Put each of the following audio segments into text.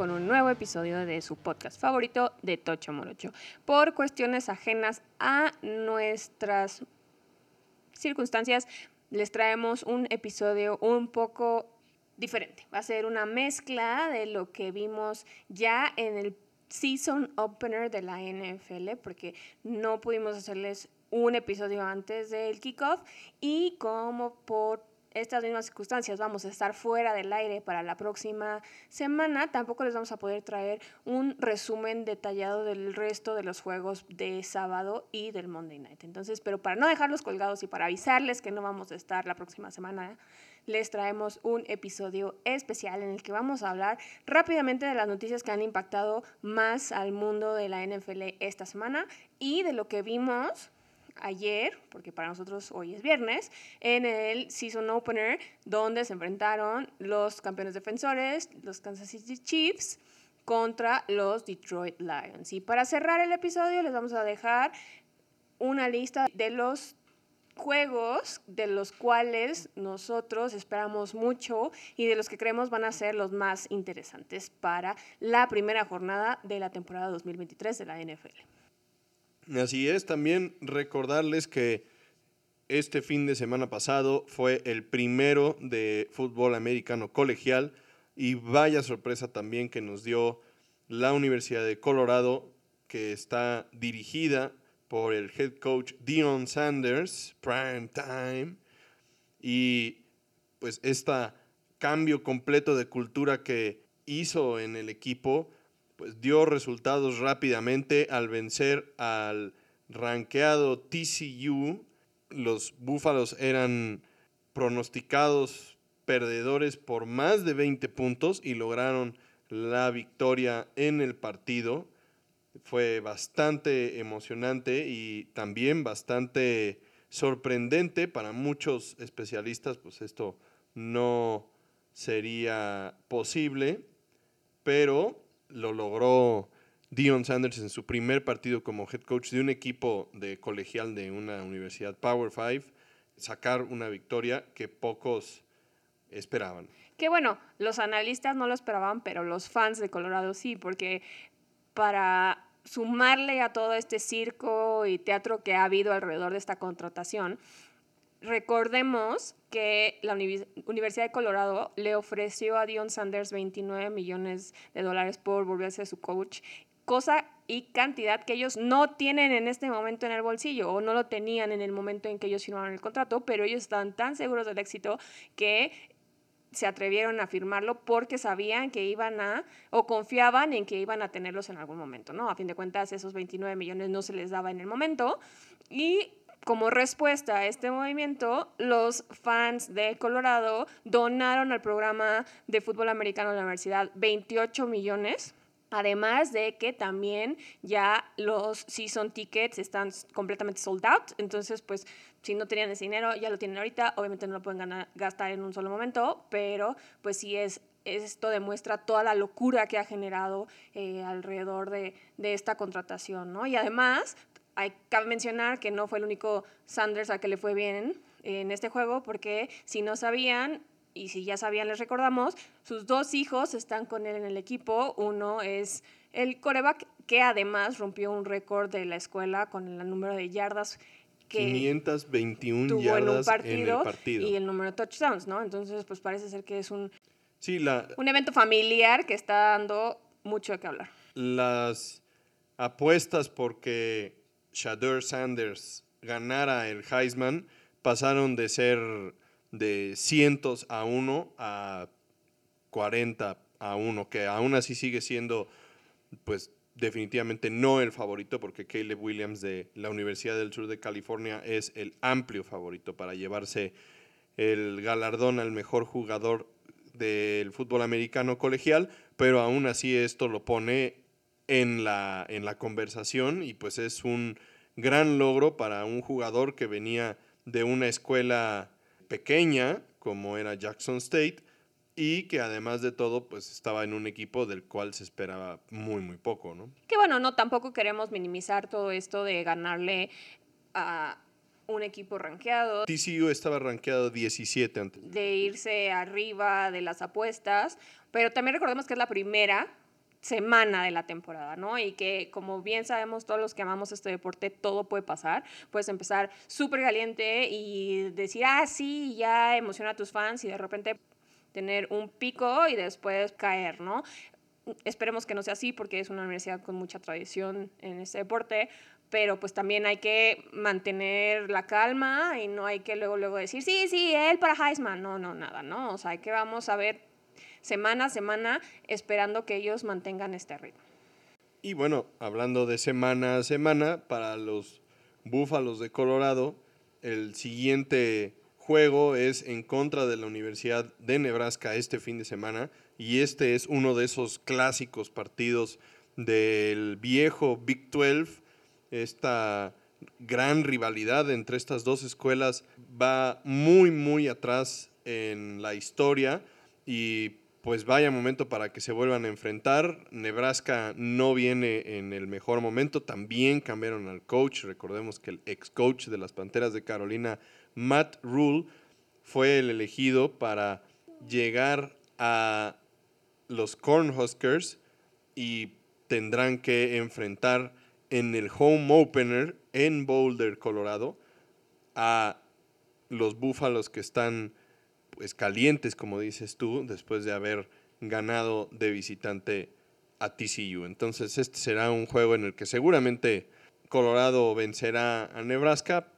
con un nuevo episodio de su podcast favorito de Tocho Morocho. Por cuestiones ajenas a nuestras circunstancias, les traemos un episodio un poco diferente. Va a ser una mezcla de lo que vimos ya en el season opener de la NFL, porque no pudimos hacerles un episodio antes del kickoff y como por estas mismas circunstancias vamos a estar fuera del aire para la próxima semana, tampoco les vamos a poder traer un resumen detallado del resto de los juegos de sábado y del Monday Night. Entonces, pero para no dejarlos colgados y para avisarles que no vamos a estar la próxima semana, les traemos un episodio especial en el que vamos a hablar rápidamente de las noticias que han impactado más al mundo de la NFL esta semana y de lo que vimos ayer, porque para nosotros hoy es viernes, en el Season Opener, donde se enfrentaron los campeones defensores, los Kansas City Chiefs, contra los Detroit Lions. Y para cerrar el episodio les vamos a dejar una lista de los juegos de los cuales nosotros esperamos mucho y de los que creemos van a ser los más interesantes para la primera jornada de la temporada 2023 de la NFL. Así es, también recordarles que este fin de semana pasado fue el primero de fútbol americano colegial y vaya sorpresa también que nos dio la Universidad de Colorado, que está dirigida por el head coach Dion Sanders, prime time, y pues este cambio completo de cultura que hizo en el equipo pues dio resultados rápidamente al vencer al ranqueado TCU. Los Búfalos eran pronosticados perdedores por más de 20 puntos y lograron la victoria en el partido. Fue bastante emocionante y también bastante sorprendente para muchos especialistas, pues esto no sería posible, pero lo logró Dion Sanders en su primer partido como head coach de un equipo de colegial de una universidad Power Five, sacar una victoria que pocos esperaban. Que bueno, los analistas no lo esperaban, pero los fans de Colorado sí, porque para sumarle a todo este circo y teatro que ha habido alrededor de esta contratación, recordemos que la Universidad de Colorado le ofreció a Dion Sanders 29 millones de dólares por volverse su coach, cosa y cantidad que ellos no tienen en este momento en el bolsillo o no lo tenían en el momento en que ellos firmaron el contrato, pero ellos están tan seguros del éxito que se atrevieron a firmarlo porque sabían que iban a, o confiaban en que iban a tenerlos en algún momento, ¿no? A fin de cuentas, esos 29 millones no se les daba en el momento y como respuesta a este movimiento, los fans de Colorado donaron al programa de fútbol americano de la universidad 28 millones. Además de que también ya los season tickets están completamente sold out. Entonces, pues, si no tenían ese dinero, ya lo tienen ahorita. Obviamente no lo pueden gastar en un solo momento, pero pues sí es esto demuestra toda la locura que ha generado eh, alrededor de, de, esta contratación, ¿no? Y además, hay, cabe mencionar que no fue el único Sanders a que le fue bien en este juego, porque si no sabían, y si ya sabían, les recordamos, sus dos hijos están con él en el equipo. Uno es el coreback, que además rompió un récord de la escuela con el número de yardas que 521 yardas en, el partido y el número de touchdowns, ¿no? Entonces, pues parece ser que es un, sí, la, un evento familiar que está dando mucho de qué hablar. Las apuestas porque Shadur Sanders ganara el Heisman pasaron de ser de cientos a uno a 40 a uno, que aún así sigue siendo, pues definitivamente no el favorito, porque Caleb Williams de la Universidad del Sur de California es el amplio favorito para llevarse el galardón al mejor jugador del fútbol americano colegial, pero aún así esto lo pone en la, en la conversación y pues es un gran logro para un jugador que venía de una escuela pequeña como era Jackson State y que además de todo pues estaba en un equipo del cual se esperaba muy muy poco, ¿no? Que bueno, no tampoco queremos minimizar todo esto de ganarle a un equipo rankeado. TCU estaba rankeado 17 antes. De irse arriba de las apuestas, pero también recordemos que es la primera semana de la temporada, ¿no? Y que como bien sabemos todos los que amamos este deporte, todo puede pasar. Puedes empezar súper caliente y decir, ah, sí, ya emociona a tus fans y de repente tener un pico y después caer, ¿no? Esperemos que no sea así porque es una universidad con mucha tradición en este deporte, pero pues también hay que mantener la calma y no hay que luego luego decir, sí, sí, él para Heisman, no, no, nada, ¿no? O sea, hay que vamos a ver semana a semana esperando que ellos mantengan este ritmo. Y bueno, hablando de semana a semana, para los Búfalos de Colorado, el siguiente juego es en contra de la Universidad de Nebraska este fin de semana y este es uno de esos clásicos partidos del viejo Big 12, esta gran rivalidad entre estas dos escuelas va muy muy atrás en la historia y pues vaya momento para que se vuelvan a enfrentar. Nebraska no viene en el mejor momento, también cambiaron al coach. Recordemos que el ex coach de las Panteras de Carolina, Matt Rule, fue el elegido para llegar a los Cornhuskers y tendrán que enfrentar en el home opener en Boulder, Colorado, a los Búfalos que están calientes, como dices tú, después de haber ganado de visitante a TCU. Entonces este será un juego en el que seguramente Colorado vencerá a Nebraska,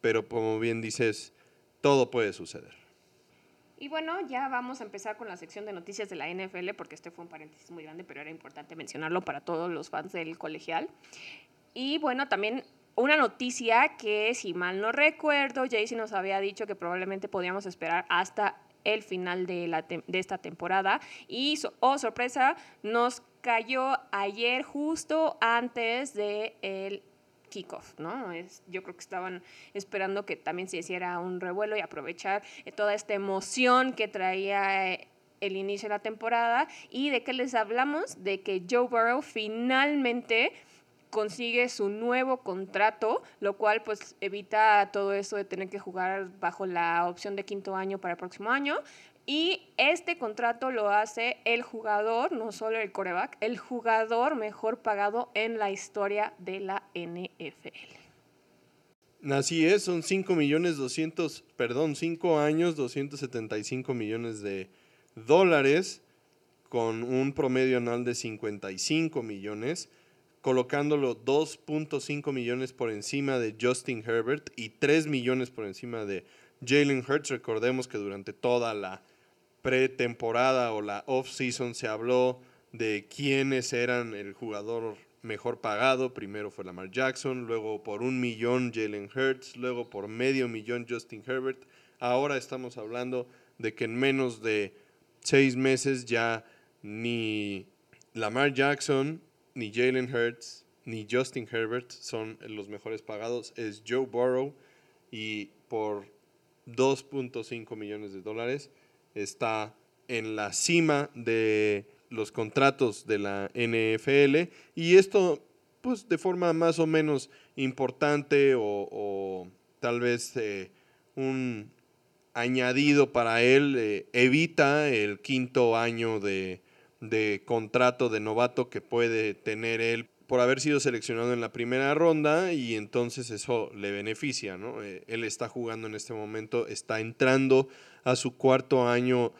pero como bien dices, todo puede suceder. Y bueno, ya vamos a empezar con la sección de noticias de la NFL, porque este fue un paréntesis muy grande, pero era importante mencionarlo para todos los fans del colegial. Y bueno, también una noticia que, si mal no recuerdo, Jaycee nos había dicho que probablemente podíamos esperar hasta el final de, la de esta temporada. Y, oh sorpresa, nos cayó ayer justo antes del el kickoff, ¿no? Es, yo creo que estaban esperando que también se hiciera un revuelo y aprovechar eh, toda esta emoción que traía eh, el inicio de la temporada. ¿Y de qué les hablamos? De que Joe Burrow finalmente consigue su nuevo contrato, lo cual pues evita todo eso de tener que jugar bajo la opción de quinto año para el próximo año. Y este contrato lo hace el jugador, no solo el coreback, el jugador mejor pagado en la historia de la NFL. Así es, son 5 millones 200, perdón, 5 años, 275 millones de dólares, con un promedio anual de 55 millones colocándolo 2.5 millones por encima de Justin Herbert y 3 millones por encima de Jalen Hurts. Recordemos que durante toda la pretemporada o la off-season se habló de quiénes eran el jugador mejor pagado. Primero fue Lamar Jackson, luego por un millón Jalen Hurts, luego por medio millón Justin Herbert. Ahora estamos hablando de que en menos de seis meses ya ni Lamar Jackson ni Jalen Hurts, ni Justin Herbert son los mejores pagados. Es Joe Burrow y por 2.5 millones de dólares está en la cima de los contratos de la NFL y esto pues de forma más o menos importante o, tal vez eh, un añadido para él eh, evita el quinto año de, de contrato de novato que puede tener él por haber sido seleccionado en la primera ronda y entonces eso le beneficia, ¿no? Eh, él está jugando en este momento, está entrando a su cuarto año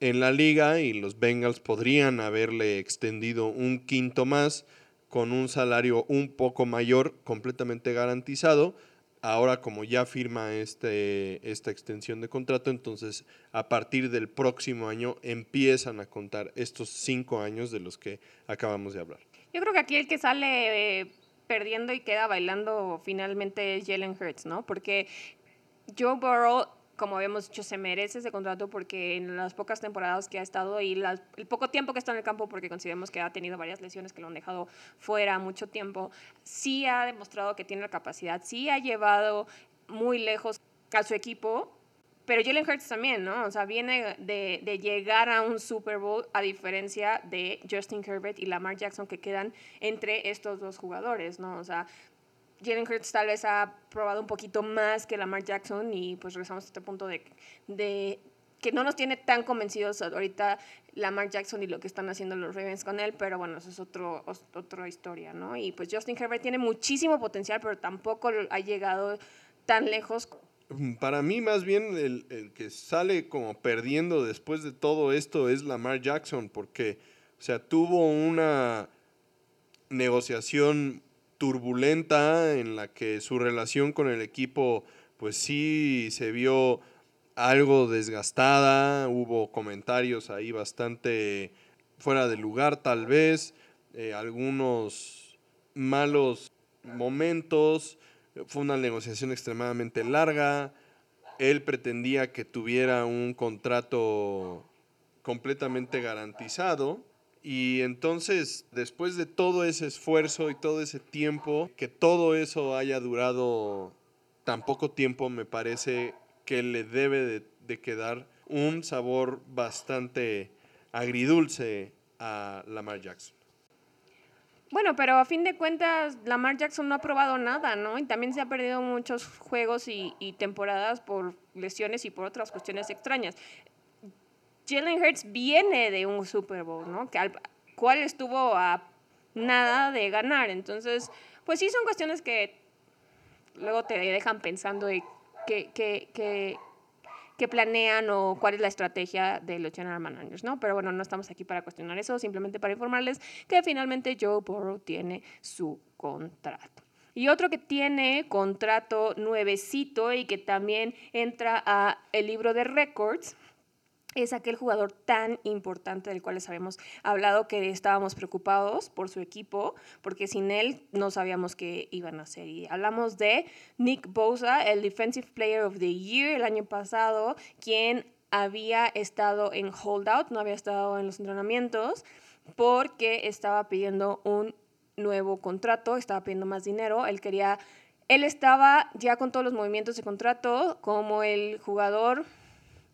en la liga y los Bengals podrían haberle extendido un quinto más con un salario un poco mayor, completamente garantizado, ahora como ya firma este, esta extensión de contrato, entonces a partir del próximo año empiezan a contar estos cinco años de los que acabamos de hablar. Yo creo que aquí el que sale eh, perdiendo y queda bailando finalmente es Jalen Hurts, ¿no? Porque Joe Burrow como habíamos dicho, se merece ese contrato porque en las pocas temporadas que ha estado y el poco tiempo que está en el campo, porque consideramos que ha tenido varias lesiones que lo han dejado fuera mucho tiempo, sí ha demostrado que tiene la capacidad, sí ha llevado muy lejos a su equipo, pero Jalen Hurts también, ¿no? O sea, viene de, de, llegar a un Super Bowl a diferencia de Justin Herbert y Lamar Jackson que quedan entre estos dos jugadores, ¿no? O sea, Jalen Hurts tal vez ha probado un poquito más que Lamar Jackson y pues regresamos a este punto de, de que no nos tiene tan convencidos ahorita Lamar Jackson y lo que están haciendo los Ravens con él, pero bueno, eso es otro, otra historia, ¿no? Y pues Justin Herbert tiene muchísimo potencial, pero tampoco ha llegado tan lejos. Mm, para mí, más bien, el, el que sale como perdiendo después de todo esto es Lamar Jackson, porque, o sea, tuvo una negociación turbulenta en la que su relación con el equipo, pues sí se vio algo desgastada, hubo comentarios ahí bastante fuera de lugar tal vez, eh, algunos malos momentos, fue una negociación extremadamente larga, él pretendía que tuviera un contrato completamente garantizado y entonces después de todo ese esfuerzo y todo ese tiempo, que todo eso haya durado tan poco tiempo me parece que le debe de, quedar un sabor bastante agridulce a Lamar Jackson. Bueno, pero a fin de cuentas, Lamar Jackson no ha probado nada, ¿no? Y también se ha perdido muchos juegos y, temporadas por lesiones y por otras cuestiones extrañas. Jalen Hurts viene de un Super Bowl, ¿no? Que al cual estuvo a nada de ganar. Entonces, pues sí son cuestiones que luego te dejan pensando de que, planean o cuál es la estrategia de los general managers, ¿no? Pero bueno, no estamos aquí para cuestionar eso, simplemente para informarles que finalmente Joe Burrow tiene su contrato. Y otro que tiene contrato nuevecito y que también entra a el libro de récords es aquel jugador tan importante del cual les habíamos hablado que estábamos preocupados por su equipo, porque sin él no sabíamos qué iban a hacer. Y hablamos de Nick Bosa, el Defensive Player of the Year el año pasado, quien había estado en holdout, no había estado en los entrenamientos, porque estaba pidiendo un nuevo contrato, estaba pidiendo más dinero, él quería, él estaba ya con todos los movimientos de contrato como el jugador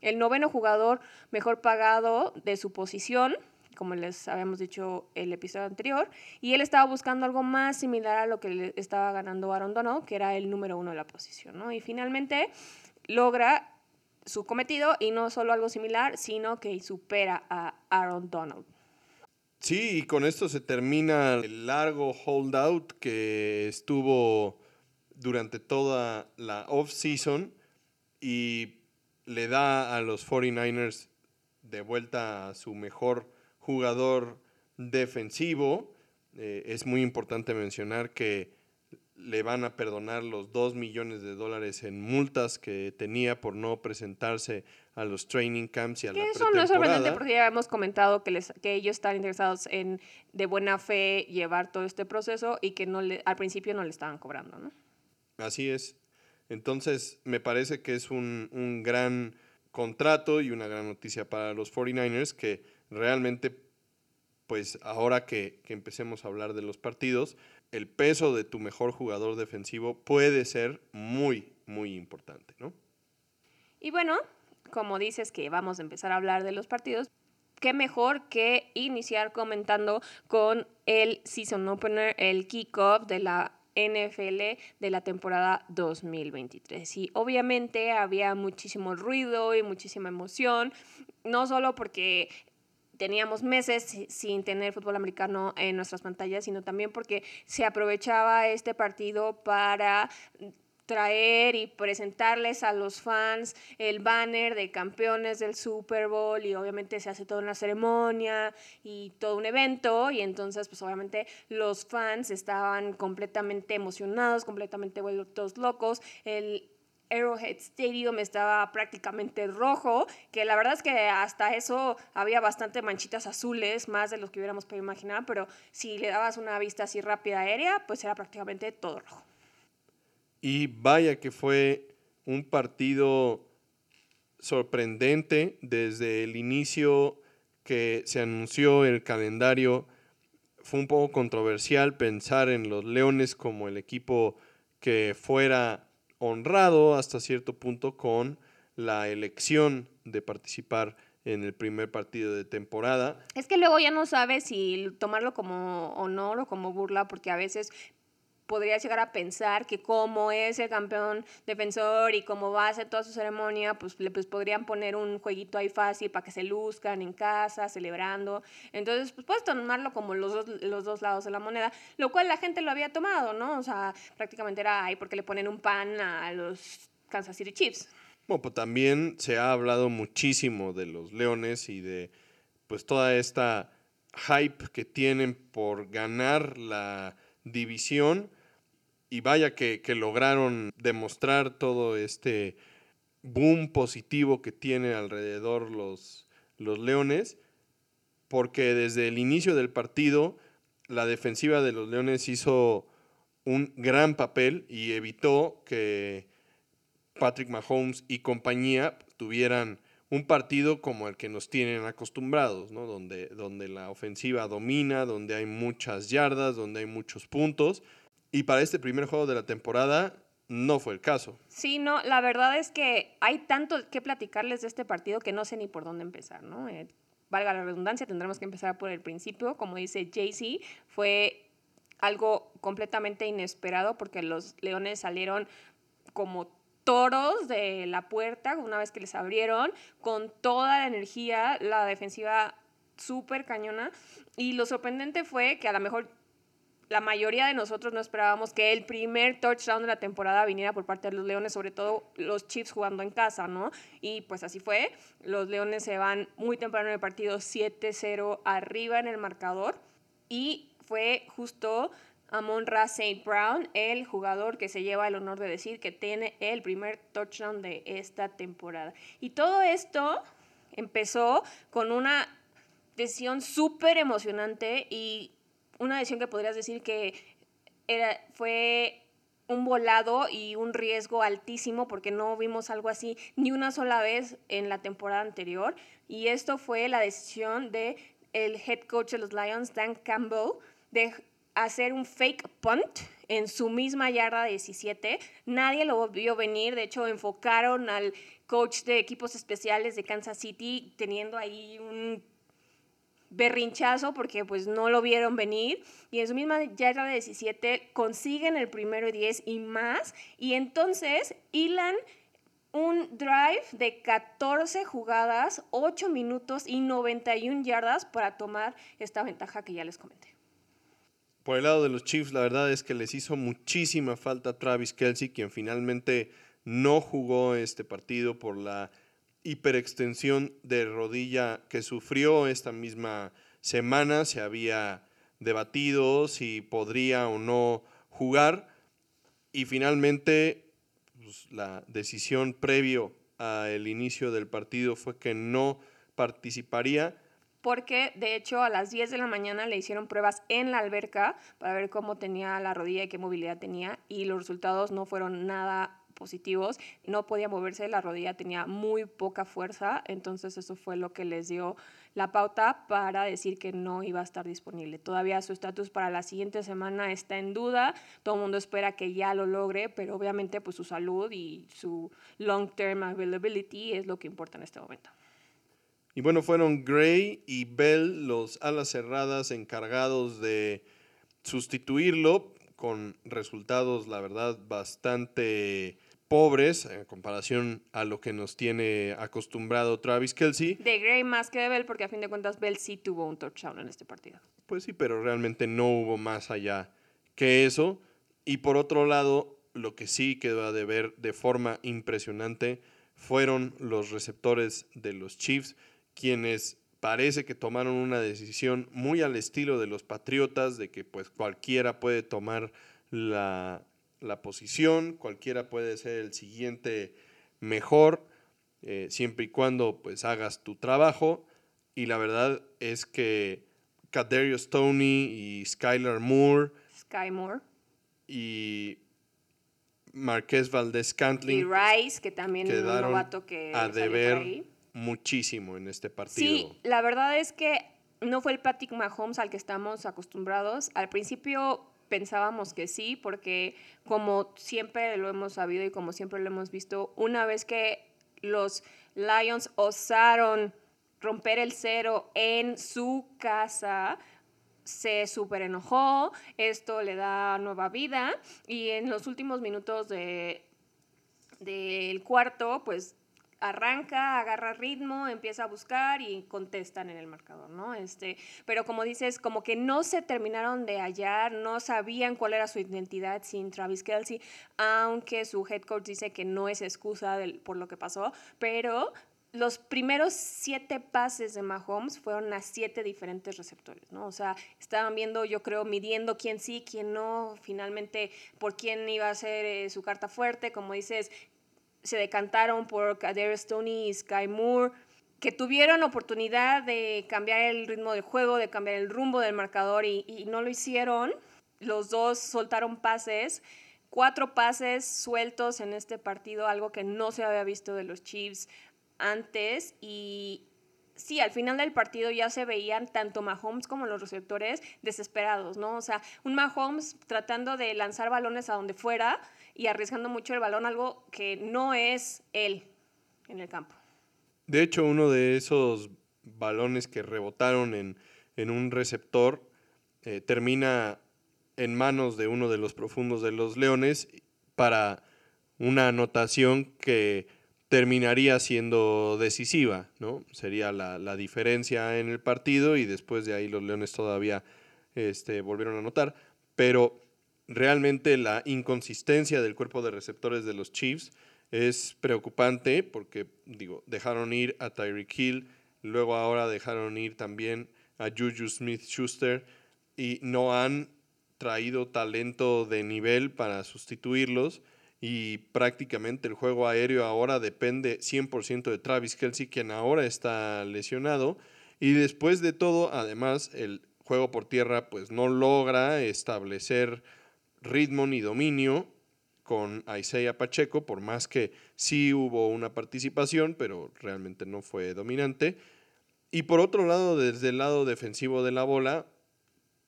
el noveno jugador mejor pagado de su posición, como les habíamos dicho el episodio anterior, y él estaba buscando algo más similar a lo que estaba ganando Aaron Donald, que era el número uno de la posición, ¿no? Y finalmente logra su cometido y no solo algo similar, sino que supera a Aaron Donald. Sí, y con esto se termina el largo holdout que estuvo durante toda la off-season y le da a los 49ers de vuelta a su mejor jugador defensivo. Eh, es muy importante mencionar que le van a perdonar los 2 millones de dólares en multas que tenía por no presentarse a los training camps y a la Eso no es sorprendente porque ya hemos comentado que, les, que ellos están interesados en de buena fe llevar todo este proceso y que no le, al principio no le estaban cobrando, ¿no? Así es. Entonces, me parece que es un, gran contrato y una gran noticia para los 49ers que realmente, pues ahora que, que, empecemos a hablar de los partidos, el peso de tu mejor jugador defensivo puede ser muy, muy importante, ¿no? Y bueno, como dices que vamos a empezar a hablar de los partidos, qué mejor que iniciar comentando con el season opener, el kickoff de la NFL de la temporada 2023. Y obviamente había muchísimo ruido y muchísima emoción, no solo porque teníamos meses sin tener fútbol americano en nuestras pantallas, sino también porque se aprovechaba este partido para traer y presentarles a los fans el banner de campeones del Super Bowl y obviamente se hace toda una ceremonia y todo un evento y entonces pues obviamente los fans estaban completamente emocionados, completamente vueltos locos, el Arrowhead Stadium estaba prácticamente rojo, que la verdad es que hasta eso había bastante manchitas azules, más de los que hubiéramos podido imaginar, pero si le dabas una vista así rápida aérea, pues era prácticamente todo rojo. Y vaya que fue un partido sorprendente desde el inicio que se anunció el calendario. Fue un poco controversial pensar en los Leones como el equipo que fuera honrado hasta cierto punto con la elección de participar en el primer partido de temporada. Es que luego ya no sabes si tomarlo como honor o como burla, porque a veces podrías llegar a pensar que como es el campeón defensor y como va a hacer toda su ceremonia, pues le pues, podrían poner un jueguito ahí fácil para que se luzcan en casa, celebrando. Entonces, pues puedes tomarlo como los dos, los dos lados de la moneda, lo cual la gente lo había tomado, ¿no? O sea, prácticamente era ahí porque le ponen un pan a los Kansas City Chiefs. Bueno, pues también se ha hablado muchísimo de los Leones y de pues toda esta hype que tienen por ganar la división y vaya que, lograron demostrar todo este boom positivo que tiene alrededor los, los Leones, porque desde el inicio del partido la defensiva de los Leones hizo un gran papel y evitó que Patrick Mahomes y compañía tuvieran un partido como el que nos tienen acostumbrados, ¿no? donde, donde la ofensiva domina, donde hay muchas yardas, donde hay muchos puntos y para este primer juego de la temporada no fue el caso. Sí, no, la verdad es que hay tanto que platicarles de este partido que no sé ni por dónde empezar, ¿no? Eh, valga la redundancia, tendremos que empezar por el principio. Como dice Jay-Z, fue algo completamente inesperado porque los Leones salieron como toros de la puerta una vez que les abrieron, con toda la energía, la defensiva súper cañona. Y lo sorprendente fue que a lo mejor la mayoría de nosotros no esperábamos que el primer touchdown de la temporada viniera por parte de los Leones, sobre todo los Chiefs jugando en casa, ¿no? Y pues así fue. Los Leones se van muy temprano en el partido 7-0 arriba en el marcador y fue justo Amon Ra St. Brown, el jugador que se lleva el honor de decir que tiene el primer touchdown de esta temporada. Y todo esto empezó con una decisión súper emocionante y una decisión que podrías decir que era, fue un volado y un riesgo altísimo porque no vimos algo así ni una sola vez en la temporada anterior. Y esto fue la decisión de el head coach de los Lions, Dan Campbell, de hacer un fake punt en su misma yarda 17. Nadie lo vio venir, de hecho enfocaron al coach de equipos especiales de Kansas City teniendo ahí un berrinchazo porque pues no lo vieron venir y en su misma yarda de 17 consiguen el primero y 10 y más y entonces hilan un drive de 14 jugadas, 8 minutos y 91 yardas para tomar esta ventaja que ya les comenté. Por el lado de los Chiefs, la verdad es que les hizo muchísima falta Travis Kelsey, quien finalmente no jugó este partido por la hiperextensión de rodilla que sufrió esta misma semana. Se había debatido si podría o no jugar y finalmente pues, la decisión previo al inicio del partido fue que no participaría. Porque de hecho a las 10 de la mañana le hicieron pruebas en la alberca para ver cómo tenía la rodilla y qué movilidad tenía y los resultados no fueron nada positivos, no podía moverse, la rodilla tenía muy poca fuerza, entonces eso fue lo que les dio la pauta para decir que no iba a estar disponible. Todavía su estatus para la siguiente semana está en duda, todo el mundo espera que ya lo logre, pero obviamente pues su salud y su long-term availability es lo que importa en este momento. Y bueno, fueron Gray y Bell los alas cerradas encargados de sustituirlo con resultados, la verdad, bastante pobres en comparación a lo que nos tiene acostumbrado Travis Kelsey. De Gray más que de Bell, porque a fin de cuentas Bell sí tuvo un touchdown en este partido. Pues sí, pero realmente no hubo más allá que eso. Y por otro lado, lo que sí quedó de ver de forma impresionante fueron los receptores de los Chiefs, quienes parece que tomaron una decisión muy al estilo de los Patriotas, de que pues cualquiera puede tomar la, la posición, cualquiera puede ser el siguiente mejor, eh, siempre y cuando pues hagas tu trabajo. Y la verdad es que Kadarius Tony y Skylar Moore. Sky Moore. Y Marqués Valdés Cantling. Y Rice, que también es un novato que a deber muchísimo en este partido. Sí, la verdad es que no fue el Patrick Mahomes al que estamos acostumbrados. Al principio pensábamos que sí, porque como siempre lo hemos sabido y como siempre lo hemos visto, una vez que los Lions osaron romper el cero en su casa, se súper enojó, esto le da nueva vida y en los últimos minutos de, del cuarto, pues arranca, agarra ritmo, empieza a buscar y contestan en el marcador, ¿no? Este, pero como dices, como que no se terminaron de hallar, no sabían cuál era su identidad sin Travis Kelsey, aunque su head coach dice que no es excusa por lo que pasó, pero los primeros siete pases de Mahomes fueron a siete diferentes receptores, ¿no? O sea, estaban viendo, yo creo, midiendo quién sí, quién no, finalmente por quién iba a ser eh, su carta fuerte, como dices, se decantaron por Kader Stoney y Sky Moore, que tuvieron oportunidad de cambiar el ritmo del juego, de cambiar el rumbo del marcador y, no lo hicieron. Los dos soltaron pases, cuatro pases sueltos en este partido, algo que no se había visto de los Chiefs antes y sí, al final del partido ya se veían tanto Mahomes como los receptores desesperados, ¿no? O sea, un Mahomes tratando de lanzar balones a donde fuera y arriesgando mucho el balón, algo que no es él en el campo. De hecho, uno de esos balones que rebotaron en, un receptor eh, termina en manos de uno de los profundos de los Leones para una anotación que terminaría siendo decisiva, ¿no? Sería la, diferencia en el partido y después de ahí los Leones todavía este, volvieron a anotar. Pero realmente la inconsistencia del cuerpo de receptores de los Chiefs es preocupante porque, digo, dejaron ir a Tyreek Hill, luego ahora dejaron ir también a Juju Smith Schuster y no han traído talento de nivel para sustituirlos y prácticamente el juego aéreo ahora depende 100% de Travis Kelsey, quien ahora está lesionado. Y después de todo, además, el juego por tierra pues no logra establecer ritmo ni dominio con Isaiah Pacheco, por más que sí hubo una participación, pero realmente no fue dominante. Y por otro lado, desde el lado defensivo de la bola,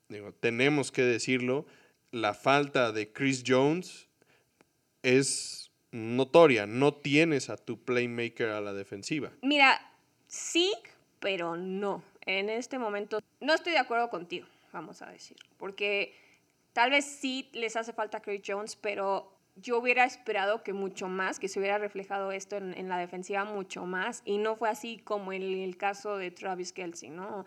digo, tenemos que decirlo, la falta de Chris Jones es notoria. No tienes a tu playmaker a la defensiva. Mira, sí, pero no. En este momento no estoy de acuerdo contigo, vamos a decir, porque tal vez sí les hace falta Chris Jones, pero yo hubiera esperado que mucho más, que se hubiera reflejado esto en, la defensiva mucho más, y no fue así como en el caso de Travis Kelsey, ¿no?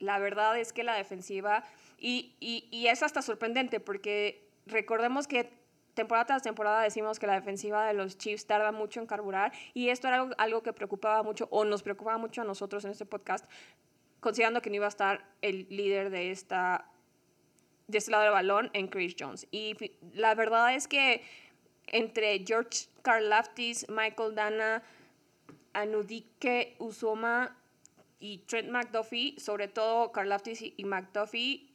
La verdad es que la defensiva, y, y, es hasta sorprendente, porque recordemos que temporada tras temporada decimos que la defensiva de los Chiefs tarda mucho en carburar y esto era algo, que preocupaba mucho o nos preocupaba mucho a nosotros en este podcast, considerando que no iba a estar el líder de esta de este lado del balón en Chris Jones. Y la verdad es que entre George Karlaftis, Michael Dana, Anudike Usoma y Trent McDuffie, sobre todo Karlaftis y McDuffie,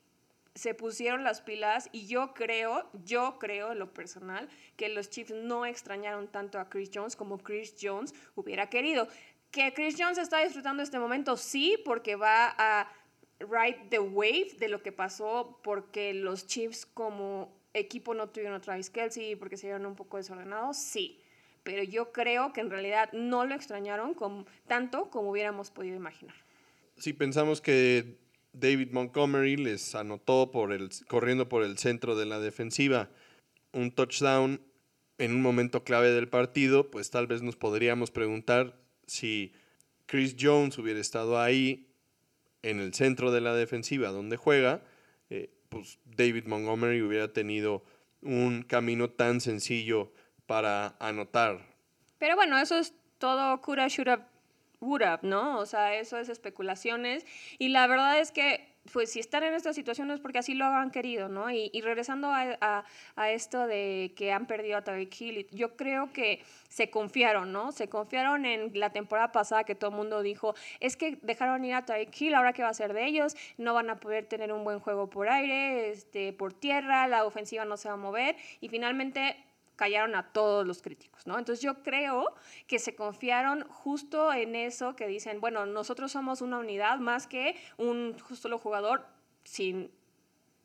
se pusieron las pilas y yo creo, yo creo lo personal, que los Chiefs no extrañaron tanto a Chris Jones como Chris Jones hubiera querido. Que Chris Jones está disfrutando este momento, sí, porque va a ride the wave de lo que pasó, porque los Chiefs como equipo no tuvieron a Travis Kelsey, porque se vieron un poco desordenados, sí. Pero yo creo que en realidad no lo extrañaron tanto como hubiéramos podido imaginar. Si pensamos que David Montgomery les anotó por el, corriendo por el centro de la defensiva un touchdown en un momento clave del partido, pues tal vez nos podríamos preguntar si Chris Jones hubiera estado ahí en el centro de la defensiva donde juega, eh, pues David Montgomery hubiera tenido un camino tan sencillo para anotar. Pero bueno, eso es todo cura should would ¿no? O sea, eso es especulaciones. Y la verdad es que, pues, si están en esta situación es porque así lo han querido, ¿no? Y, regresando a, esto de que han perdido a Tyreek Hill, yo creo que se confiaron, ¿no? Se confiaron en la temporada pasada que todo el mundo dijo, es que dejaron ir a Tyreek Hill, ahora qué va a ser de ellos, no van a poder tener un buen juego por aire, este, por tierra, la ofensiva no se va a mover. Y finalmente callaron a todos los críticos, ¿no? Entonces yo creo que se confiaron justo en eso que dicen, bueno, nosotros somos una unidad más que un solo jugador sin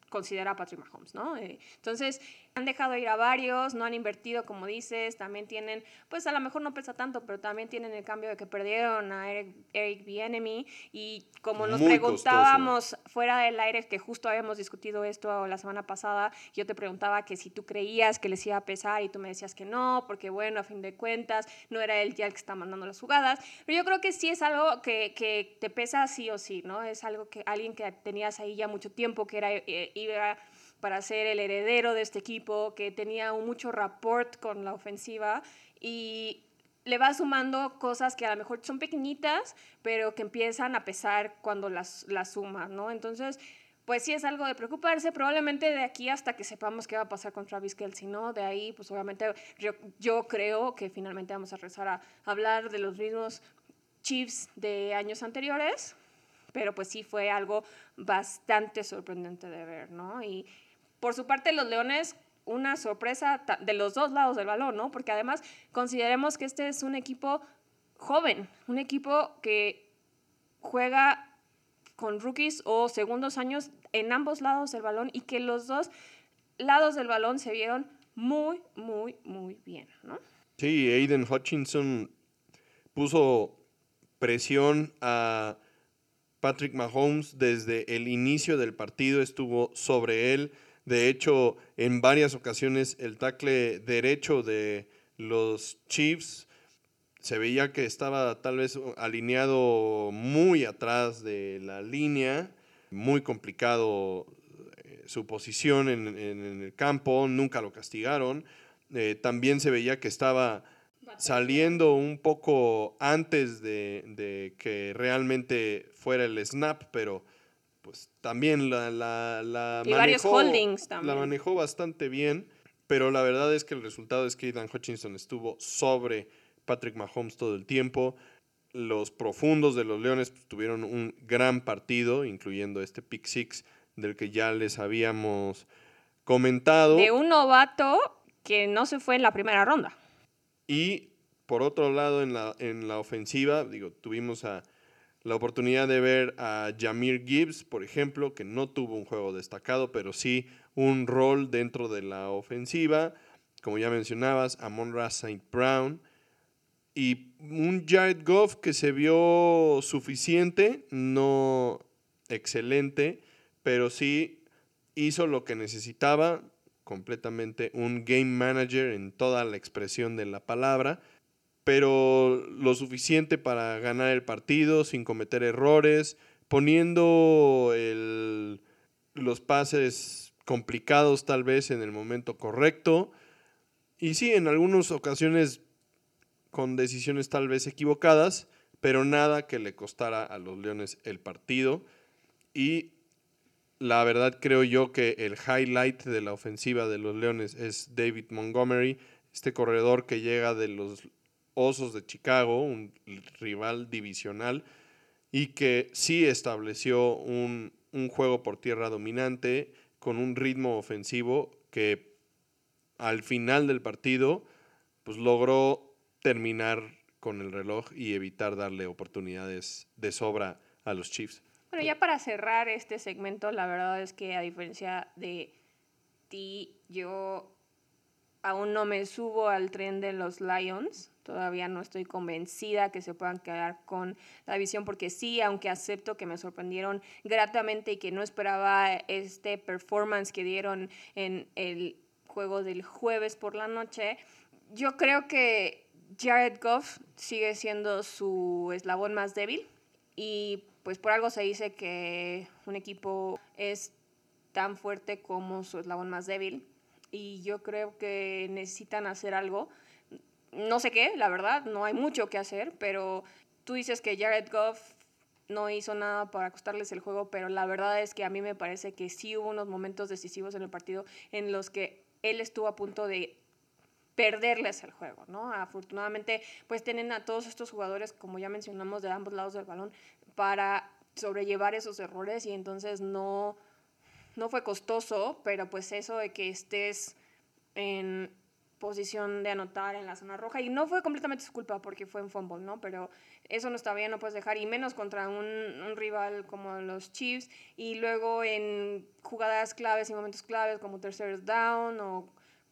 considerar a Patrick Mahomes, ¿no? Eh, entonces, Han dejado ir a varios, no han invertido, como dices, también tienen, pues a lo mejor no pesa tanto, pero también tienen el cambio de que perdieron a Eric, Eric Bienemy y como nos preguntábamos fuera del aire, que justo habíamos discutido esto la semana pasada, yo te preguntaba que si tú creías que les iba a pesar y tú me decías que no, porque bueno, a fin de cuentas, no era él ya el que está mandando las jugadas, pero yo creo que sí es algo que, que te pesa sí o sí, ¿no? Es algo que alguien que tenías ahí ya mucho tiempo, que era, eh, iba para ser el heredero de este equipo, que tenía mucho rapport con la ofensiva y le va sumando cosas que a lo mejor son pequeñitas, pero que empiezan a pesar cuando las, las sumas, ¿no? Entonces, pues sí es algo de preocuparse, probablemente de aquí hasta que sepamos qué va a pasar con Travis Kelsey, ¿no? De ahí, pues obviamente yo, yo creo que finalmente vamos a rezar a hablar de los mismos Chiefs de años anteriores, pero pues sí fue algo bastante sorprendente de ver, ¿no? Y, por su parte, los Leones, una sorpresa de los dos lados del balón, ¿no? Porque además consideremos que este es un equipo joven, un equipo que juega con rookies o segundos años en ambos lados del balón y que los dos lados del balón se vieron muy, muy, muy bien, ¿no? Sí, Aiden Hutchinson puso presión a Patrick Mahomes desde el inicio del partido, estuvo sobre él de hecho, en varias ocasiones el tackle derecho de los Chiefs se veía que estaba tal vez alineado muy atrás de la línea, muy complicado eh, su posición en, el campo, nunca lo castigaron. Eh, también se veía que estaba saliendo un poco antes de, de, que realmente fuera el snap, pero pues también la, la, manejó, la manejó bastante bien, pero la verdad es que el resultado es que Aidan Hutchinson estuvo sobre Patrick Mahomes todo el tiempo. Los profundos de los Leones pues, tuvieron un gran partido, incluyendo este pick six del que ya les habíamos comentado. De un novato que no se fue en la primera ronda. Y por otro lado, en la, en la ofensiva, digo, tuvimos a la oportunidad de ver a Jamir Gibbs, por ejemplo, que no tuvo un juego destacado, pero sí un rol dentro de la ofensiva. Como ya mencionabas, Amon Ra St. Brown. Y un Jared Goff que se vio suficiente, no excelente, pero sí hizo lo que necesitaba, completamente un game manager en toda la expresión de la palabra pero lo suficiente para ganar el partido sin cometer errores, poniendo los pases complicados tal vez en el momento correcto. Y sí, en algunas ocasiones con decisiones tal vez equivocadas, pero nada que le costara a los Leones el partido. Y la verdad creo yo que el highlight de la ofensiva de los Leones es David Montgomery, este corredor que llega de los Osos de Chicago, un rival divisional, y que sí estableció un, juego por tierra dominante con un ritmo ofensivo que al final del partido pues logró terminar con el reloj y evitar darle oportunidades de sobra a los Chiefs. Bueno, ya para cerrar este segmento, la verdad es que a diferencia de ti, yo aún no me subo al tren de los Lions. Todavía no estoy convencida que se puedan quedar con la visión porque sí, aunque acepto que me sorprendieron gratamente y que no esperaba este performance que dieron en el juego del jueves por la noche, yo creo que Jared Goff sigue siendo su eslabón más débil y pues por algo se dice que un equipo es tan fuerte como su eslabón más débil y yo creo que necesitan hacer algo. No sé qué, la verdad, no hay mucho que hacer, pero tú dices que Jared Goff no hizo nada para costarles el juego, pero la verdad es que a mí me parece que sí hubo unos momentos decisivos en el partido en los que él estuvo a punto de perderles el juego, ¿no? Afortunadamente, pues tienen a todos estos jugadores, como ya mencionamos, de ambos lados del balón para sobrellevar esos errores y entonces no, no fue costoso, pero pues eso de que estés en posición de anotar en la zona roja y no fue completamente su culpa porque fue en fumble, ¿no? Pero eso no está bien, no puedes dejar y menos contra un, rival como los Chiefs y luego en jugadas claves y momentos claves como tercer down o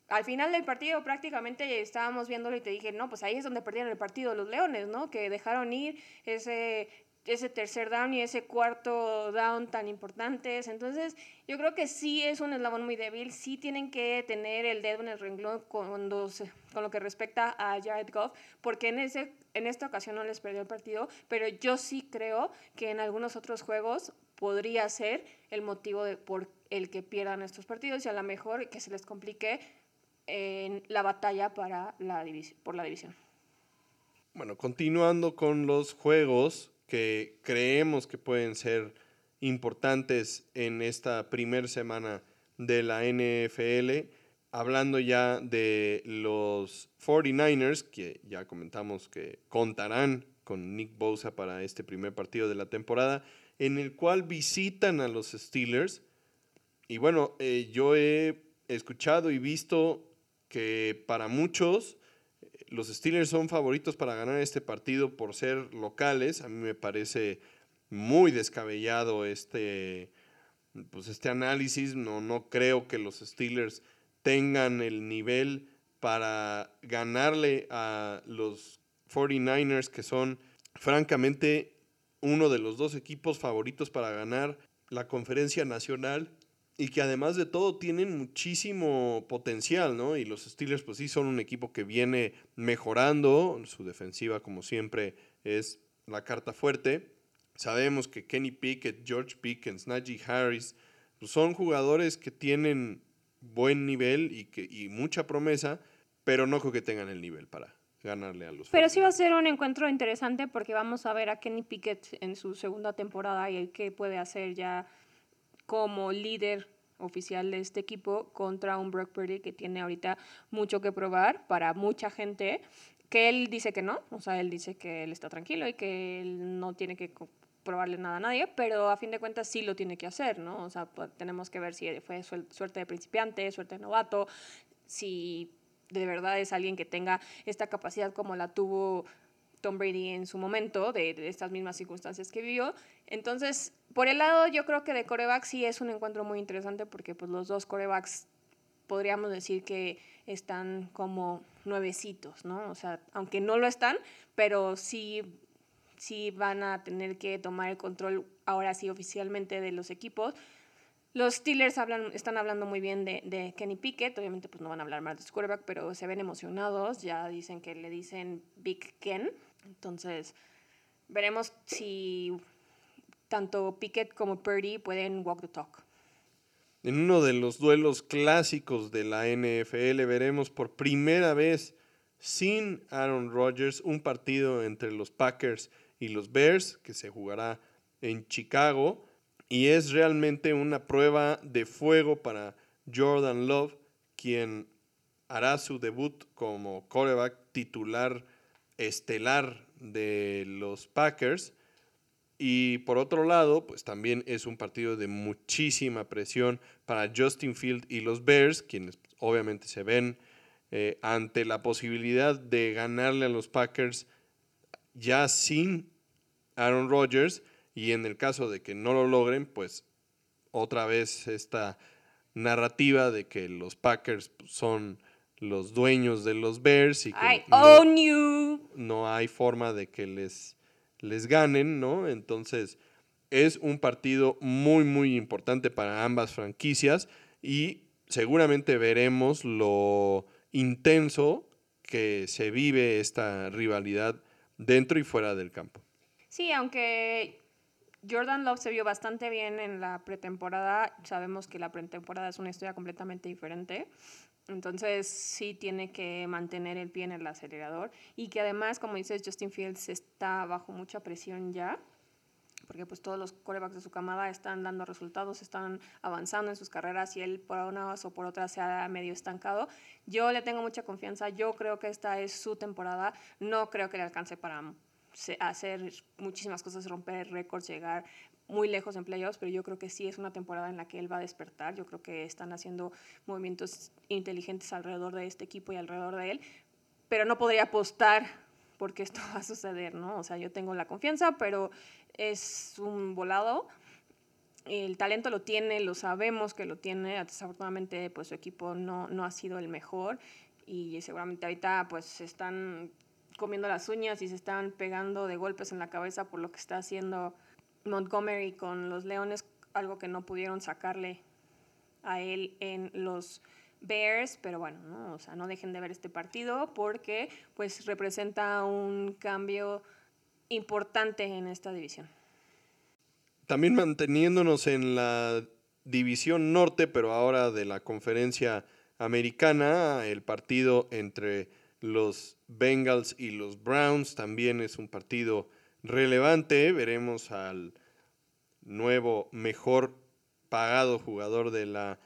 al final del partido prácticamente estábamos viéndolo y te dije, no, pues ahí es donde perdieron el partido los Leones, ¿no? Que dejaron ir ese ese tercer down y ese cuarto down tan importantes. Entonces, yo creo que sí es un eslabón muy débil, sí tienen que tener el dedo en el renglón con, con lo que respecta a Jared Goff, porque en, ese, en esta ocasión no les perdió el partido, pero yo sí creo que en algunos otros juegos podría ser el motivo de, por el que pierdan estos partidos y a lo mejor que se les complique en la batalla para la por la división. Bueno, continuando con los juegos, que creemos que pueden ser importantes en esta primera semana de la NFL. Hablando ya de los 49ers, que ya comentamos que contarán con Nick Bosa para este primer partido de la temporada, en el cual visitan a los Steelers. Y bueno, eh, yo he escuchado y visto que para muchos los Steelers son favoritos para ganar este partido por ser locales. A mí me parece muy descabellado este, pues este análisis. No, no creo que los Steelers tengan el nivel para ganarle a los 49ers, que son francamente uno de los dos equipos favoritos para ganar la conferencia nacional y que además de todo tienen muchísimo potencial, ¿no? Y los Steelers pues sí son un equipo que viene mejorando, su defensiva como siempre es la carta fuerte. Sabemos que Kenny Pickett, George Pickens, Najee Harris pues, son jugadores que tienen buen nivel y, que, y mucha promesa, pero no creo que tengan el nivel para ganarle a los. Pero sí va a ser un encuentro interesante porque vamos a ver a Kenny Pickett en su segunda temporada y el que puede hacer ya como líder oficial de este equipo contra un Brock Purdy que tiene ahorita mucho que probar para mucha gente, que él dice que no, o sea, él dice que él está tranquilo y que él no tiene que probarle nada a nadie, pero a fin de cuentas sí lo tiene que hacer, ¿no? O sea, pues, tenemos que ver si fue suerte de principiante, suerte de novato, si de verdad es alguien que tenga esta capacidad como la tuvo Tom Brady en su momento, de, estas mismas circunstancias que vivió. Entonces, por el lado, yo creo que de corebacks sí es un encuentro muy interesante porque pues los dos corebacks podríamos decir que están como nuevecitos, ¿no? O sea, aunque no lo están, pero sí, sí van a tener que tomar el control ahora sí oficialmente de los equipos. Los Steelers hablan, están hablando muy bien de, de, Kenny Pickett, obviamente pues no van a hablar más de su quarterback, pero se ven emocionados, ya dicen que le dicen Big Ken, entonces veremos si tanto Pickett como Purdy pueden walk the talk. En uno de los duelos clásicos de la NFL veremos por primera vez sin Aaron Rodgers un partido entre los Packers y los Bears que se jugará en Chicago y es realmente una prueba de fuego para Jordan Love, quien hará su debut como quarterback titular estelar de los Packers y por otro lado, pues también es un partido de muchísima presión para Justin Field y los Bears, quienes obviamente se ven eh, ante la posibilidad de ganarle a los Packers ya sin Aaron Rodgers. Y en el caso de que no lo logren, pues otra vez esta narrativa de que los Packers son los dueños de los Bears y que no hay forma de que les les ganen, ¿no? Entonces, es un partido muy, muy importante para ambas franquicias y seguramente veremos lo intenso que se vive esta rivalidad dentro y fuera del campo. Sí, aunque Jordan Love se vio bastante bien en la pretemporada, sabemos que la pretemporada es una historia completamente diferente. Entonces sí tiene que mantener el pie en el acelerador y que además, como dices, Justin Fields está bajo mucha presión ya, porque pues todos los corebacks de su camada están dando resultados, están avanzando en sus carreras y él por una o por otra se ha medio estancado. Yo le tengo mucha confianza, yo creo que esta es su temporada, no creo que le alcance para hacer muchísimas cosas, romper récords, llegar muy lejos en playoffs, pero yo creo que sí es una temporada en la que él va a despertar. Yo creo que están haciendo movimientos inteligentes alrededor de este equipo y alrededor de él, pero no podría apostar porque esto va a suceder, ¿no? O sea, yo tengo la confianza, pero es un volado. el talento lo tiene, lo sabemos que lo tiene, desafortunadamente pues su equipo no, no ha sido el mejor y seguramente ahorita pues se están comiendo las uñas y se están pegando de golpes en la cabeza por lo que está haciendo Montgomery con los Leones, algo que no pudieron sacarle a él en los Bears, pero bueno, ¿no? O sea, no dejen de ver este partido porque pues representa un cambio importante en esta división. También manteniéndonos en la división norte, pero ahora de la conferencia americana, el partido entre los Bengals y los Browns también es un partido relevante. Veremos al nuevo mejor pagado jugador de la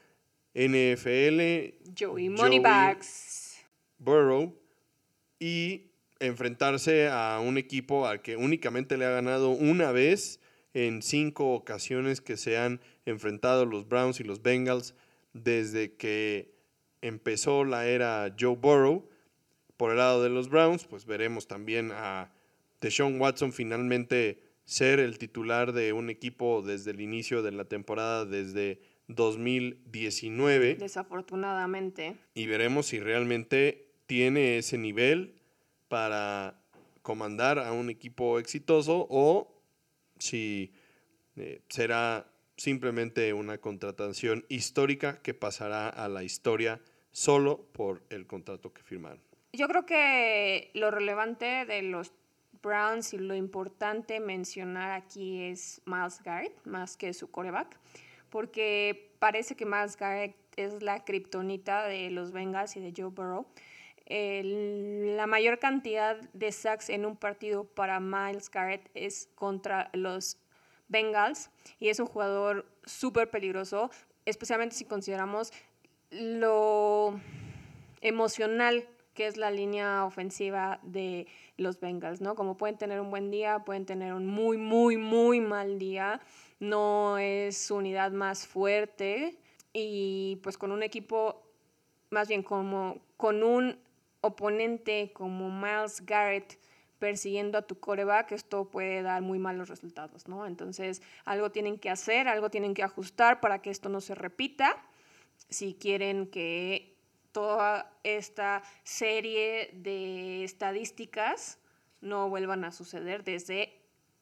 NFL, Joey Moneybags Burrow, y enfrentarse a un equipo al que únicamente le ha ganado una vez en cinco ocasiones que se han enfrentado los Browns y los Bengals desde que empezó la era Joe Burrow. Por el lado de los Browns, pues veremos también a Deshaun Watson finalmente ser el titular de un equipo desde el inicio de la temporada, desde 2019. Desafortunadamente. Y veremos si realmente tiene ese nivel para comandar a un equipo exitoso o si eh, será simplemente una contratación histórica que pasará a la historia solo por el contrato que firmaron. Yo creo que lo relevante de los Browns y lo importante mencionar aquí es Miles Garrett, más que su coreback, porque parece que Miles Garrett es la kriptonita de los Bengals y de Joe Burrow. la mayor cantidad de sacks en un partido para Miles Garrett es contra los Bengals y es un jugador súper peligroso, especialmente si consideramos lo emocional que es la línea ofensiva de los Bengals, ¿no? Como pueden tener un buen día, pueden tener un muy, muy, muy mal día. No es su unidad más fuerte y pues con un equipo, más bien como con un oponente como Miles Garrett persiguiendo a tu coreback, esto puede dar muy malos resultados, ¿no? Entonces, algo tienen que hacer, algo tienen que ajustar para que esto no se repita. Si quieren que toda esta serie de estadísticas no vuelvan a suceder desde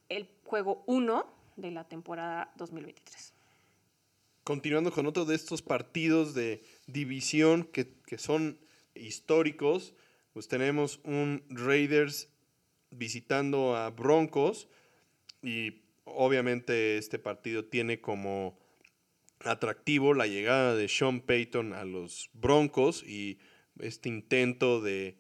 el juego 1 de la temporada 2023. Continuando con otro de estos partidos de división que, que son históricos, pues tenemos un Raiders visitando a Broncos y obviamente este partido tiene como atractivo la llegada de Sean Payton a los Broncos y este intento de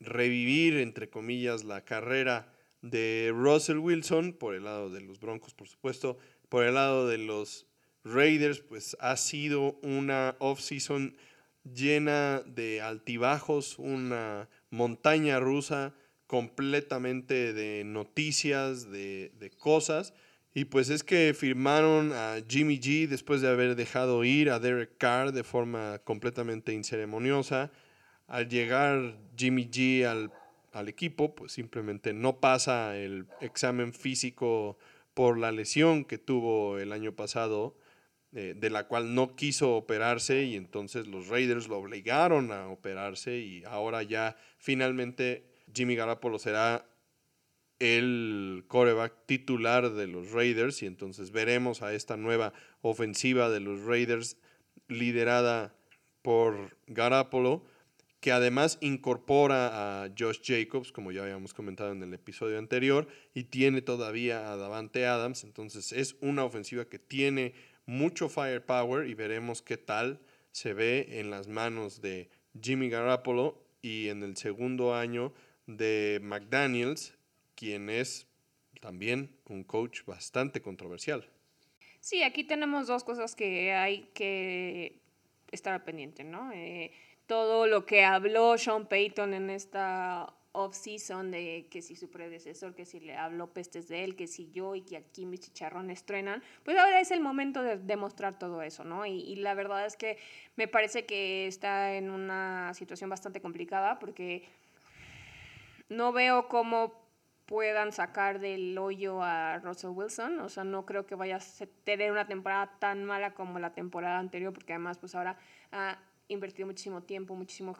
revivir, entre comillas, la carrera de Russell Wilson por el lado de los Broncos, por supuesto, por el lado de los Raiders, pues ha sido una off-season llena de altibajos, una montaña rusa completamente de noticias, de, de cosas y pues es que firmaron a Jimmy G después de haber dejado ir a Derek Carr de forma completamente inceremoniosa. Al llegar Jimmy G al, equipo, pues simplemente no pasa el examen físico por la lesión que tuvo el año pasado, eh, de la cual no quiso operarse y entonces los Raiders lo obligaron a operarse y ahora ya finalmente Jimmy Garoppolo será el coreback titular de los Raiders y entonces veremos a esta nueva ofensiva de los Raiders liderada por Garapolo, que además incorpora a Josh Jacobs, como ya habíamos comentado en el episodio anterior, y tiene todavía a Davante Adams, entonces es una ofensiva que tiene mucho firepower y veremos qué tal se ve en las manos de Jimmy Garapolo y en el segundo año de McDaniels, quien es también un coach bastante controversial. Sí, aquí tenemos dos cosas que hay que estar pendiente, ¿no? Eh, todo lo que habló Sean Payton en esta off-season de que si su predecesor, que si le habló pestes de él, que si yo y que aquí mis chicharrones truenan, pues ahora es el momento de demostrar todo eso, ¿no? Y, y, la verdad es que me parece que está en una situación bastante complicada porque no veo cómo puedan sacar del hoyo a Russell Wilson. O sea, no creo que vaya a tener una temporada tan mala como la temporada anterior, porque además pues ahora ha invertido muchísimo tiempo, muchísimo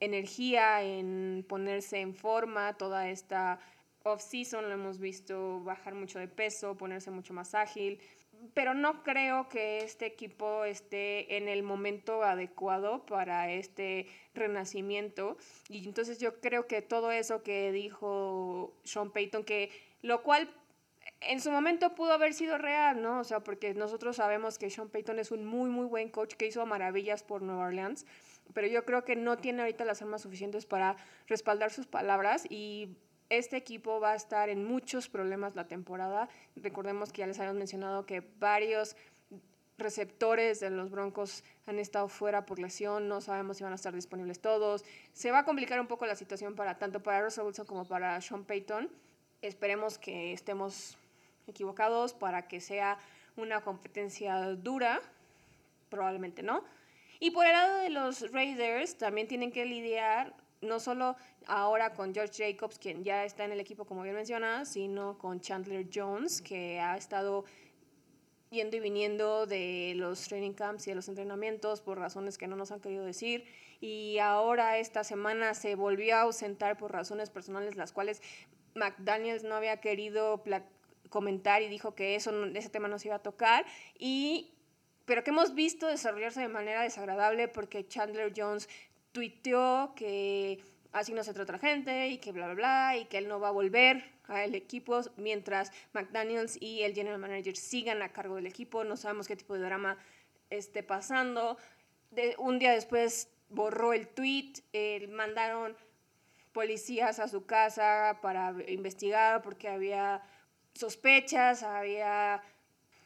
energía en ponerse en forma, toda esta off-season lo hemos visto bajar mucho de peso, ponerse mucho más ágil, pero no creo que este equipo esté en el momento adecuado para este renacimiento. Y entonces yo creo que todo eso que dijo Sean Payton, que lo cual en su momento pudo haber sido real, ¿no? O sea, porque nosotros sabemos que Sean Payton es un muy, muy buen coach que hizo maravillas por Nueva Orleans, pero yo creo que no tiene ahorita las armas suficientes para respaldar sus palabras y este equipo va a estar en muchos problemas la temporada. Recordemos que ya les habíamos mencionado que varios receptores de los Broncos han estado fuera por lesión, no sabemos si van a estar disponibles todos. Se va a complicar un poco la situación para tanto para Russell Wilson como para Sean Payton. Esperemos que estemos equivocados para que sea una competencia dura, probablemente no. Y por el lado de los Raiders también tienen que lidiar no solo ahora con George Jacobs, quien ya está en el equipo, como bien mencionas, sino con Chandler Jones, que ha estado yendo y viniendo de los training camps y de los entrenamientos por razones que no nos han querido decir. Y ahora esta semana se volvió a ausentar por razones personales, las cuales McDaniels no había querido comentar y dijo que eso, ese tema no se iba a tocar. Y pero que hemos visto desarrollarse de manera desagradable porque Chandler Jones tuiteó que así no se trata otra gente y que bla, bla, bla, y que él no va a volver al equipo mientras McDaniels y el general manager sigan a cargo del equipo. No sabemos qué tipo de drama esté pasando. De, un día después borró el tweet, eh, mandaron policías a su casa para investigar porque había sospechas, había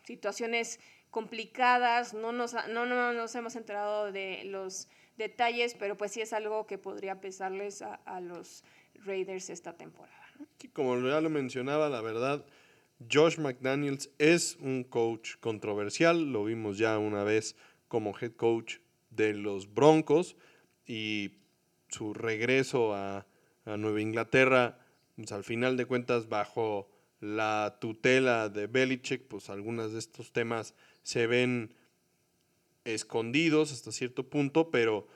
situaciones complicadas, no nos, no, no nos hemos enterado de los detalles, pero pues sí es algo que podría pesarles a, los Raiders esta temporada. como ya lo mencionaba, la verdad, Josh McDaniels es un coach controversial, lo vimos ya una vez como head coach de los Broncos y su regreso a, a Nueva Inglaterra, pues al final de cuentas bajo la tutela de Belichick, pues algunos de estos temas se ven escondidos hasta cierto punto, pero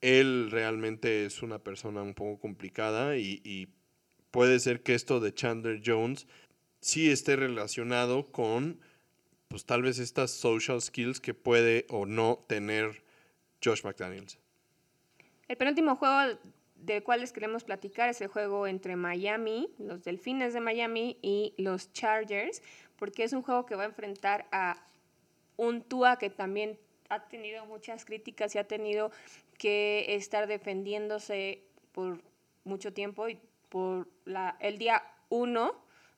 él realmente es una persona un poco complicada y, puede ser que esto de Chandler Jones sí esté relacionado con, pues tal vez estas social skills que puede o no tener Josh McDaniels. El penúltimo juego del cual les queremos platicar es el juego entre Miami, los Delfines de Miami y los Chargers, porque es un juego que va a enfrentar a un Tua que también ha tenido muchas críticas y ha tenido que estar defendiéndose por mucho tiempo y por la, el día uno,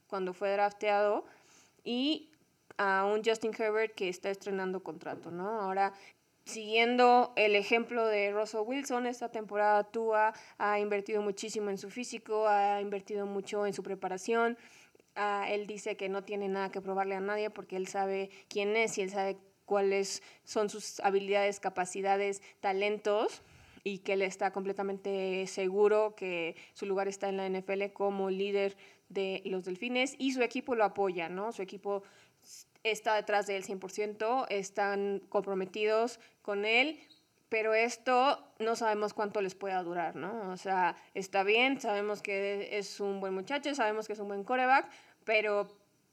cuando fue drafteado, y a un Justin Herbert que está estrenando contrato, ¿no? Ahora, siguiendo el ejemplo de Russell Wilson, esta temporada Tua ha invertido muchísimo en su físico, ha invertido mucho en su preparación. Ah, él dice que no tiene nada que probarle a nadie porque él sabe quién es y él sabe cuáles son sus habilidades, capacidades, talentos y que él está completamente seguro que su lugar está en la NFL como líder de los Delfines y su equipo lo apoya, ¿no? Su equipo está detrás de él 100%, están comprometidos con él, pero esto no sabemos cuánto les pueda durar, ¿no? O sea, está bien, sabemos que es un buen muchacho, sabemos que es un buen coreback, pero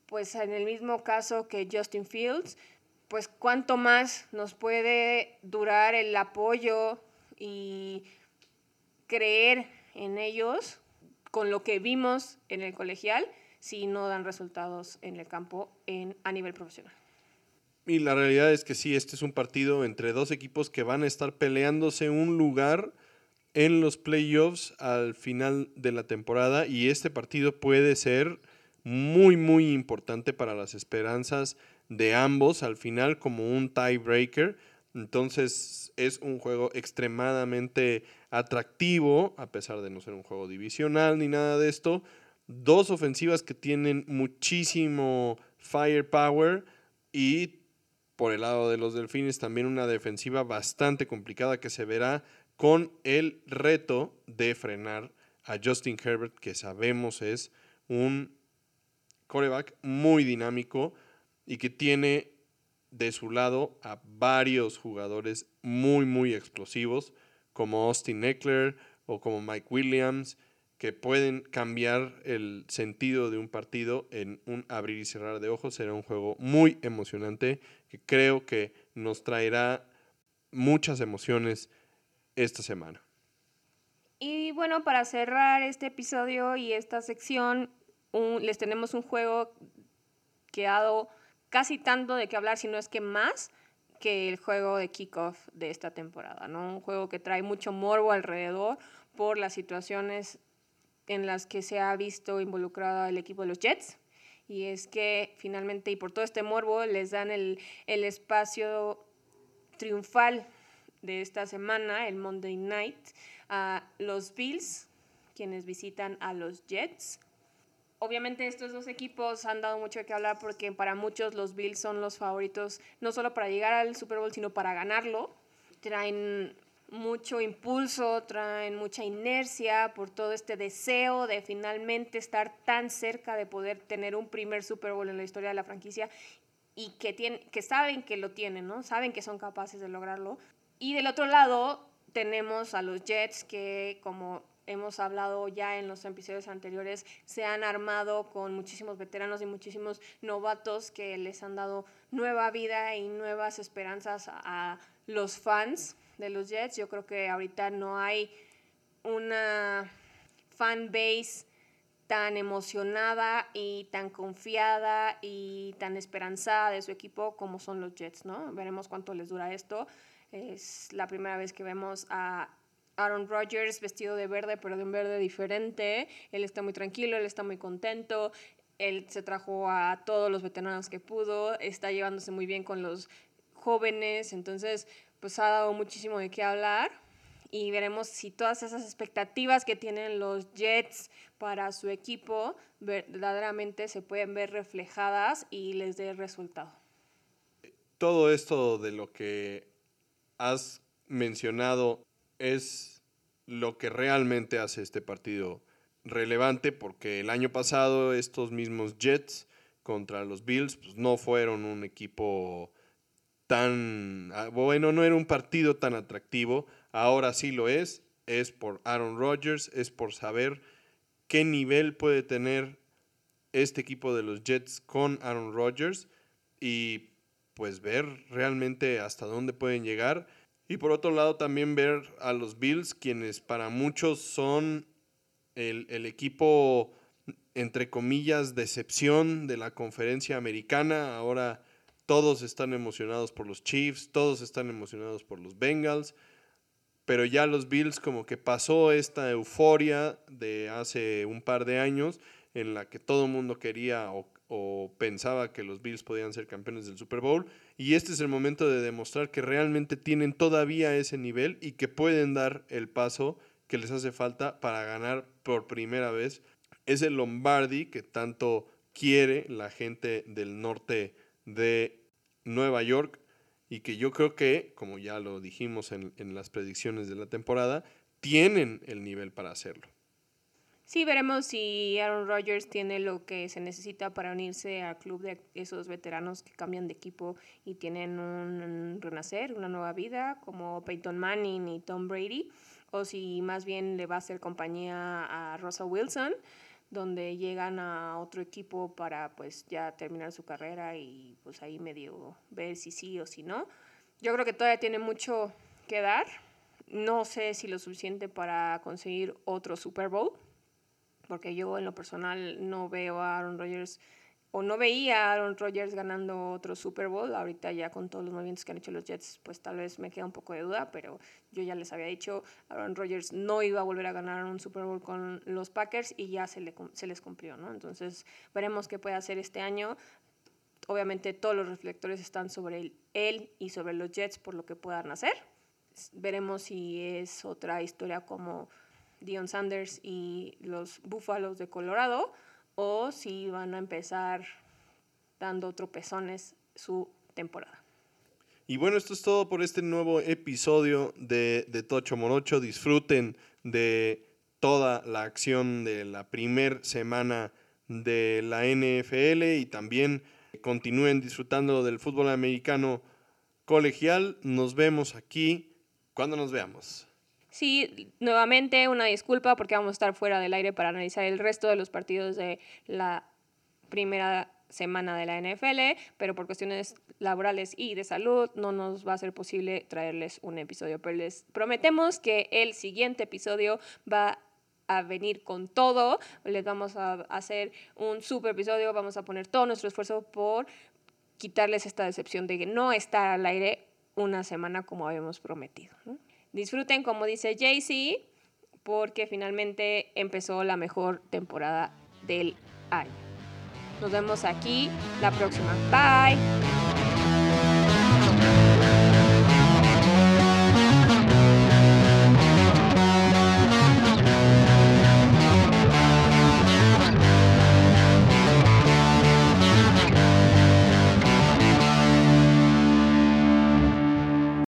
pues en el mismo caso que Justin Fields, pues cuánto más nos puede durar el apoyo y creer en ellos con lo que vimos en el colegial si no dan resultados en el campo en, a nivel profesional. Y la realidad es que sí, este es un partido entre dos equipos que van a estar peleándose un lugar en los playoffs al final de la temporada y este partido puede ser muy, muy importante para las esperanzas de ambos al final como un tiebreaker. Entonces es un juego extremadamente atractivo, a pesar de no ser un juego divisional ni nada de esto. Dos ofensivas que tienen muchísimo firepower y por el lado de los delfines también una defensiva bastante complicada que se verá con el reto de frenar a Justin Herbert, que sabemos es un coreback muy dinámico y que tiene de su lado a varios jugadores muy, muy explosivos, como Austin Eckler o como Mike Williams, que pueden cambiar el sentido de un partido en un abrir y cerrar de ojos. Será un juego muy emocionante que creo que nos traerá muchas emociones esta semana. Y bueno, para cerrar este episodio y esta sección, les tenemos un juego que ha dado casi tanto de qué hablar, si no es que más que el juego de kickoff de esta temporada, ¿no? Un juego que trae mucho morbo alrededor por las situaciones en las que se ha visto involucrado el equipo de los Jets. Y es que finalmente, y por todo este morbo, les dan el, el espacio triunfal de esta semana, el Monday Night, a los Bills, quienes visitan a los Jets obviamente estos dos equipos han dado mucho qué hablar porque para muchos los Bills son los favoritos, no solo para llegar al Super Bowl, sino para ganarlo. Traen mucho impulso, traen mucha inercia por todo este deseo de finalmente estar tan cerca de poder tener un primer Super Bowl en la historia de la franquicia y que, tienen, que saben que lo tienen, ¿no? Saben que son capaces de lograrlo. Y del otro lado tenemos a los Jets que como hemos hablado ya en los episodios anteriores, se han armado con muchísimos veteranos y muchísimos novatos que les han dado nueva vida y nuevas esperanzas a, los fans de los Jets. Yo creo que ahorita no hay una fan base tan emocionada y tan confiada y tan esperanzada de su equipo como son los Jets, ¿no? Veremos cuánto les dura esto. Es la primera vez que vemos a Aaron Rodgers vestido de verde, pero de un verde diferente. Él está muy tranquilo, él está muy contento. Él se trajo a todos los veteranos que pudo, está llevándose muy bien con los jóvenes, entonces pues ha dado muchísimo de qué hablar y veremos si todas esas expectativas que tienen los Jets para su equipo verdaderamente se pueden ver reflejadas y les dé resultado. Todo esto de lo que has mencionado es lo que realmente hace este partido relevante porque el año pasado estos mismos Jets contra los Bills pues no fueron un equipo tan ah, bueno, no era un partido tan atractivo, ahora sí lo es, es por Aaron Rodgers, es por saber qué nivel puede tener este equipo de los Jets con Aaron Rodgers y pues ver realmente hasta dónde pueden llegar y por otro lado también ver a los Bills, quienes para muchos son el, equipo, entre comillas, decepción de la conferencia americana. Ahora todos están emocionados por los Chiefs, todos están emocionados por los Bengals, pero ya los Bills como que pasó esta euforia de hace un par de años en la que todo el mundo quería o o pensaba que los Bills podían ser campeones del Super Bowl. Y este es el momento de demostrar que realmente tienen todavía ese nivel y que pueden dar el paso que les hace falta para ganar por primera vez ese Lombardi que tanto quiere la gente del norte de Nueva York y que yo creo que, como ya lo dijimos en, en las predicciones de la temporada, tienen el nivel para hacerlo. Sí, veremos si Aaron Rodgers tiene lo que se necesita para unirse al club de esos veteranos que cambian de equipo y tienen un renacer, una nueva vida, como Peyton Manning y Tom Brady, o si más bien le va a hacer compañía a Russell Wilson, donde llegan a otro equipo para pues ya terminar su carrera y pues ahí medio ver si sí o si no. Yo creo que todavía tiene mucho que dar. No sé si lo suficiente para conseguir otro Super Bowl porque yo en lo personal no veo a Aaron Rodgers o no veía a Aaron Rodgers ganando otro Super Bowl. Ahorita ya con todos los movimientos que han hecho los Jets, pues tal vez me queda un poco de duda, pero yo ya les había dicho, Aaron Rodgers no iba a volver a ganar un Super Bowl con los Packers y ya se, le, se les cumplió, ¿no? Entonces veremos qué puede hacer este año. Obviamente todos los reflectores están sobre él, él y sobre los Jets por lo que puedan hacer. Veremos si es otra historia como Dion Sanders y los Búfalos de Colorado, o si van a empezar dando tropezones su temporada. Y bueno, esto es todo por este nuevo episodio de, de Tocho Morocho. Disfruten de toda la acción de la primer semana de la NFL y también continúen disfrutando del fútbol americano colegial. Nos vemos aquí cuando nos veamos. Sí, nuevamente una disculpa porque vamos a estar fuera del aire para analizar el resto de los partidos de la primera semana de la NFL, pero por cuestiones laborales y de salud no nos va a ser posible traerles un episodio, pero les prometemos que el siguiente episodio va a venir con todo, les vamos a hacer un super episodio, vamos a poner todo nuestro esfuerzo por quitarles esta decepción de que no estar al aire una semana como habíamos prometido. Disfruten, como dice Jaycee, porque finalmente empezó la mejor temporada del año. Nos vemos aquí la próxima. Bye.